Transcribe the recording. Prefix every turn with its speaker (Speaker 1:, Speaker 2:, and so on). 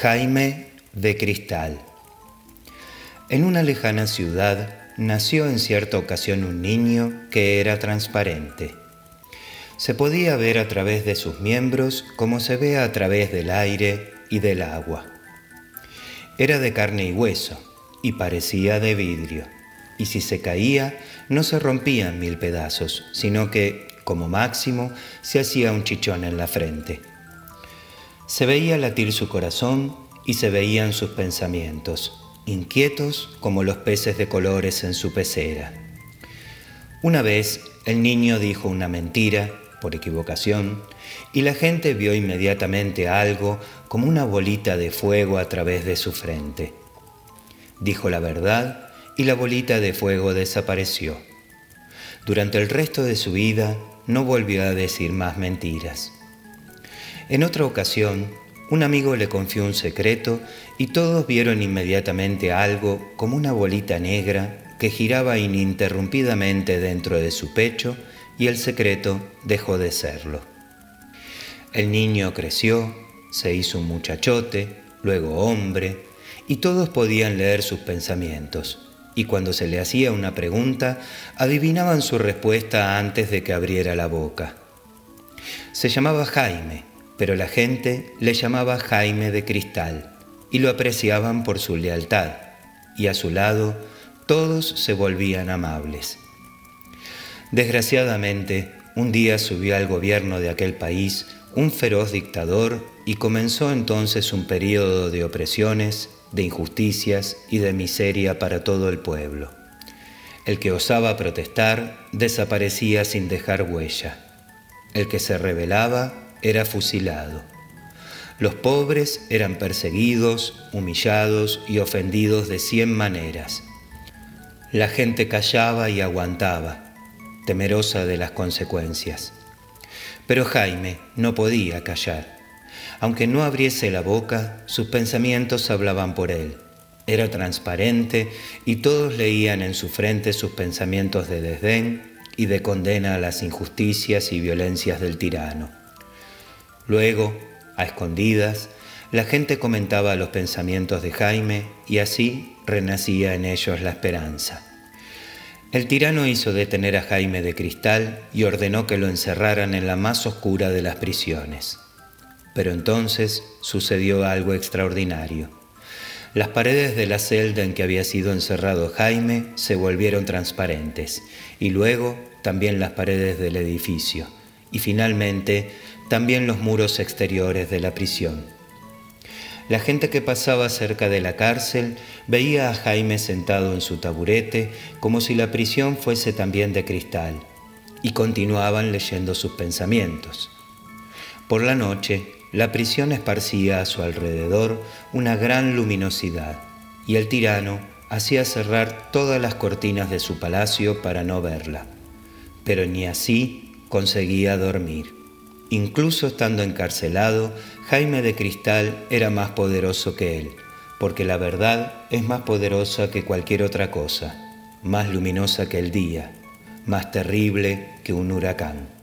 Speaker 1: Jaime de Cristal. En una lejana ciudad nació en cierta ocasión un niño que era transparente. Se podía ver a través de sus miembros como se ve a través del aire y del agua. Era de carne y hueso y parecía de vidrio, y si se caía no se rompía en mil pedazos, sino que, como máximo, se hacía un chichón en la frente. Se veía latir su corazón y se veían sus pensamientos, inquietos como los peces de colores en su pecera. Una vez el niño dijo una mentira, por equivocación, y la gente vio inmediatamente algo como una bolita de fuego a través de su frente. Dijo la verdad y la bolita de fuego desapareció. Durante el resto de su vida no volvió a decir más mentiras. En otra ocasión, un amigo le confió un secreto y todos vieron inmediatamente algo como una bolita negra que giraba ininterrumpidamente dentro de su pecho y el secreto dejó de serlo. El niño creció, se hizo un muchachote, luego hombre, y todos podían leer sus pensamientos, y cuando se le hacía una pregunta, adivinaban su respuesta antes de que abriera la boca. Se llamaba Jaime, pero la gente le llamaba Jaime de Cristal y lo apreciaban por su lealtad, y a su lado todos se volvían amables. Desgraciadamente, un día subió al gobierno de aquel país un feroz dictador y comenzó entonces un período de opresiones, de injusticias y de miseria para todo el pueblo. El que osaba protestar desaparecía sin dejar huella. El que se rebelaba era fusilado. Los pobres eran perseguidos, humillados y ofendidos de cien maneras. La gente callaba y aguantaba, temerosa de las consecuencias. Pero Jaime no podía callar. Aunque no abriese la boca, sus pensamientos hablaban por él. Era transparente y todos leían en su frente sus pensamientos de desdén y de condena a las injusticias y violencias del tirano. Luego, a escondidas, la gente comentaba los pensamientos de Jaime y así renacía en ellos la esperanza. El tirano hizo detener a Jaime de Cristal y ordenó que lo encerraran en la más oscura de las prisiones. Pero entonces sucedió algo extraordinario. Las paredes de la celda en que había sido encerrado Jaime se volvieron transparentes y luego también las paredes del edificio y finalmente también los muros exteriores de la prisión. La gente que pasaba cerca de la cárcel veía a Jaime sentado en su taburete como si la prisión fuese también de cristal y continuaban leyendo sus pensamientos. Por la noche, la prisión esparcía a su alrededor una gran luminosidad y el tirano hacía cerrar todas las cortinas de su palacio para no verla, pero ni así conseguía dormir. Incluso estando encarcelado, Jaime de Cristal era más poderoso que él, porque la verdad es más poderosa que cualquier otra cosa, más luminosa que el día, más terrible que un huracán.